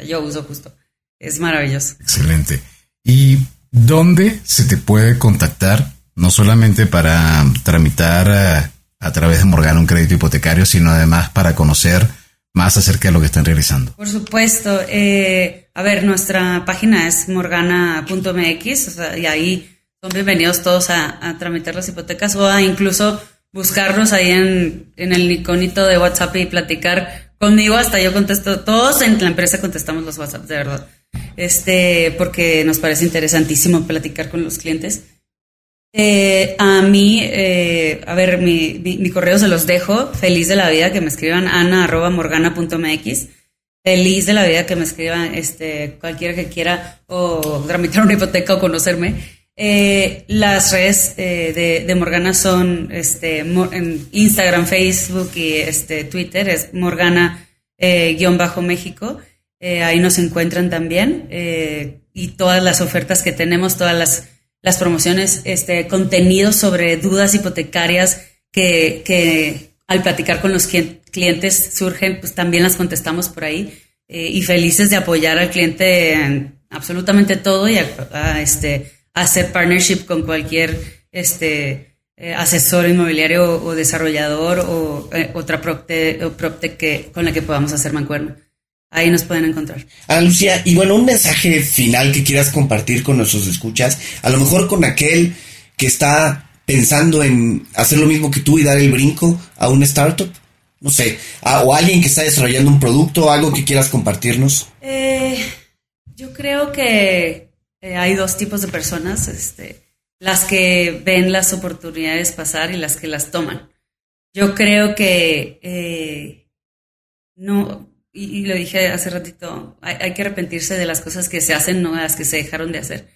yo uso Justo. Es maravilloso. Excelente. ¿Y dónde se te puede contactar? No solamente para tramitar a, eh, a través de Morgana un crédito hipotecario, sino además para conocer más acerca de lo que están realizando. Por supuesto. Eh, a ver, nuestra página es morgana.mx y ahí son bienvenidos todos a, tramitar las hipotecas o a incluso buscarnos ahí en, el iconito de WhatsApp y platicar conmigo. Hasta yo contesto, todos en la empresa contestamos los WhatsApp, de verdad. Este, porque nos parece interesantísimo platicar con los clientes. Eh, a mí, eh, a ver, mi, mi, correo se los dejo. Feliz de la vida que me escriban ana.morgana.mx. Feliz de la vida que me escriban este, cualquiera que quiera o tramitar una hipoteca o conocerme. Eh, las redes de, de, Morgana son este, en Instagram, Facebook y este, Twitter. Es Morgana-México. ahí nos encuentran también. y todas las ofertas que tenemos, todas las las promociones, este, contenido sobre dudas hipotecarias que, que al platicar con los clientes surgen, pues también las contestamos por ahí eh, y felices de apoyar al cliente en absolutamente todo y a, este, hacer partnership con cualquier este, eh, asesor inmobiliario o, desarrollador o eh, otra propte, propte que, con la que podamos hacer mancuerno. Ahí nos pueden encontrar. Ana Lucía, y bueno, un mensaje final que quieras compartir con nuestros escuchas, a lo mejor con aquel que está pensando en hacer lo mismo que tú y dar el brinco a una startup, no sé, o alguien que está desarrollando un producto, algo que quieras compartirnos. Eh, yo creo que eh, hay dos tipos de personas, este, las que ven las oportunidades pasar y las que las toman. Yo creo que eh, no y, lo dije hace ratito, hay, que arrepentirse de las cosas que se hacen, no de las que se dejaron de hacer.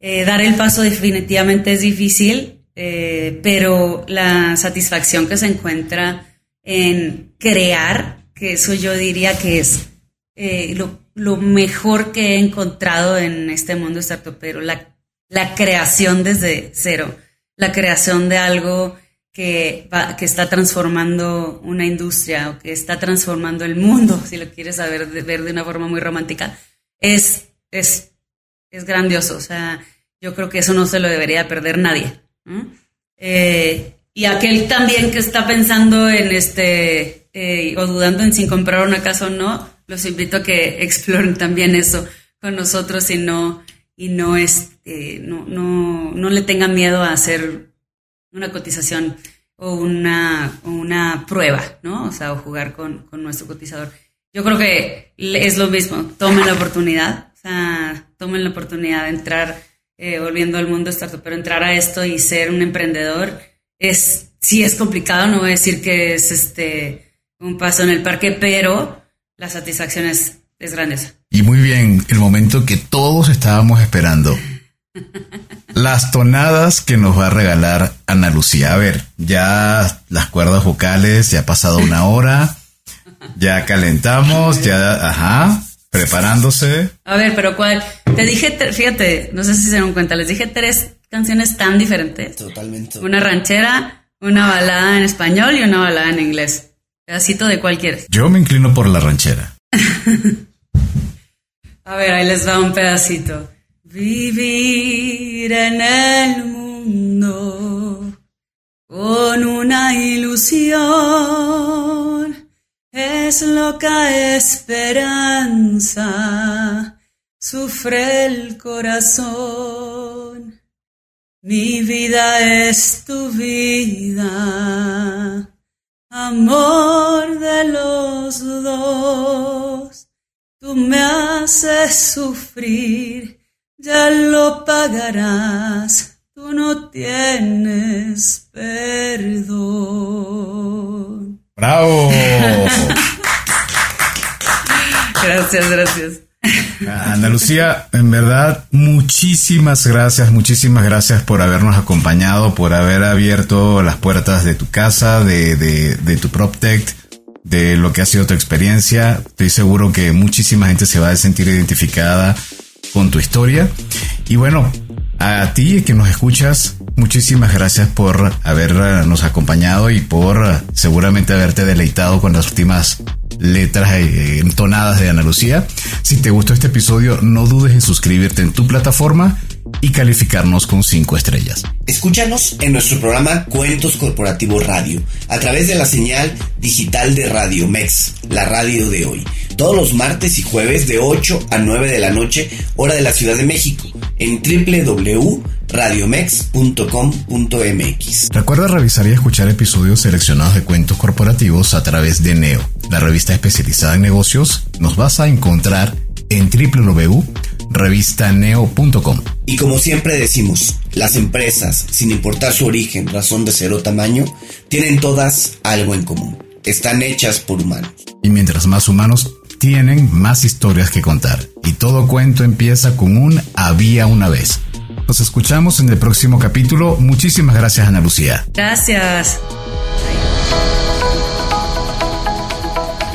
Eh, dar el paso definitivamente es difícil, eh, pero la satisfacción que se encuentra en crear, que eso yo diría que es eh, lo, lo, mejor que he encontrado en este mundo startupero, la, la creación desde cero, la creación de algo que, que está transformando una industria o que está transformando el mundo, si lo quieres saber, ver de una forma muy romántica, es, es, es grandioso. O sea, yo creo que eso no se lo debería perder nadie. Eh, y aquel también que está pensando en este, eh, o dudando en si comprar una casa o no, los invito a que exploren también eso con nosotros y no, y no, este, no, no, no le tengan miedo a hacer una cotización o una, una prueba, ¿no? O sea, o jugar con, con nuestro cotizador. Yo creo que es lo mismo, tomen la oportunidad, o sea, tomen la oportunidad de entrar, eh, volviendo al mundo startup, pero entrar a esto y ser un emprendedor es, sí es complicado, no voy a decir que es este un paso en el parque, pero la satisfacción es, es. Y muy bien, el momento que todos estábamos esperando. Las tonadas que nos va a regalar Ana Lucía. A ver, ya las cuerdas vocales, ya ha pasado una hora, ya calentamos, ya, ajá, preparándose. A ver, pero ¿cuál? Te dije, fíjate, no sé si se dieron cuenta, les dije tres canciones tan diferentes. Totalmente. Una ranchera, una balada en español y una balada en inglés. Pedacito de cualquier. Yo me inclino por la ranchera. A ver, ahí les va un pedacito. Vivir en el mundo con una ilusión es loca esperanza, sufre el corazón. Mi vida es tu vida, amor de los dos. Tú me haces sufrir ya lo pagarás, tú no tienes perdón. ¡Bravo! gracias, gracias. Ana Lucía, en verdad, muchísimas gracias, muchísimas gracias por habernos acompañado, por haber abierto las puertas de tu casa, de, de, de tu PropTech, de lo que ha sido tu experiencia. Estoy seguro que muchísima gente se va a sentir identificada con tu historia. Y bueno, a ti que nos escuchas, muchísimas gracias por habernos acompañado y por seguramente haberte deleitado con las últimas letras eh, entonadas de Ana Lucía. Si te gustó este episodio, no dudes en suscribirte en tu plataforma y calificarnos con 5 estrellas. Escúchanos en nuestro programa Cuentos Corporativos Radio, a través de la señal digital de Radio Mex, la radio de hoy, todos los martes y jueves de 8 a 9 de la noche, hora de la Ciudad de México, en www.radiomex.com.mx. Recuerda revisar y escuchar episodios seleccionados de cuentos corporativos a través de Neo, la revista especializada en negocios. Nos vas a encontrar en www.revistaneo.com. Y como siempre decimos, las empresas, sin importar su origen, razón de ser o tamaño, tienen todas algo en común. Están hechas por humanos. Y mientras más humanos tienen, más historias que contar. Y todo cuento empieza con un había una vez. Nos escuchamos en el próximo capítulo. Muchísimas gracias, Ana Lucía. Gracias.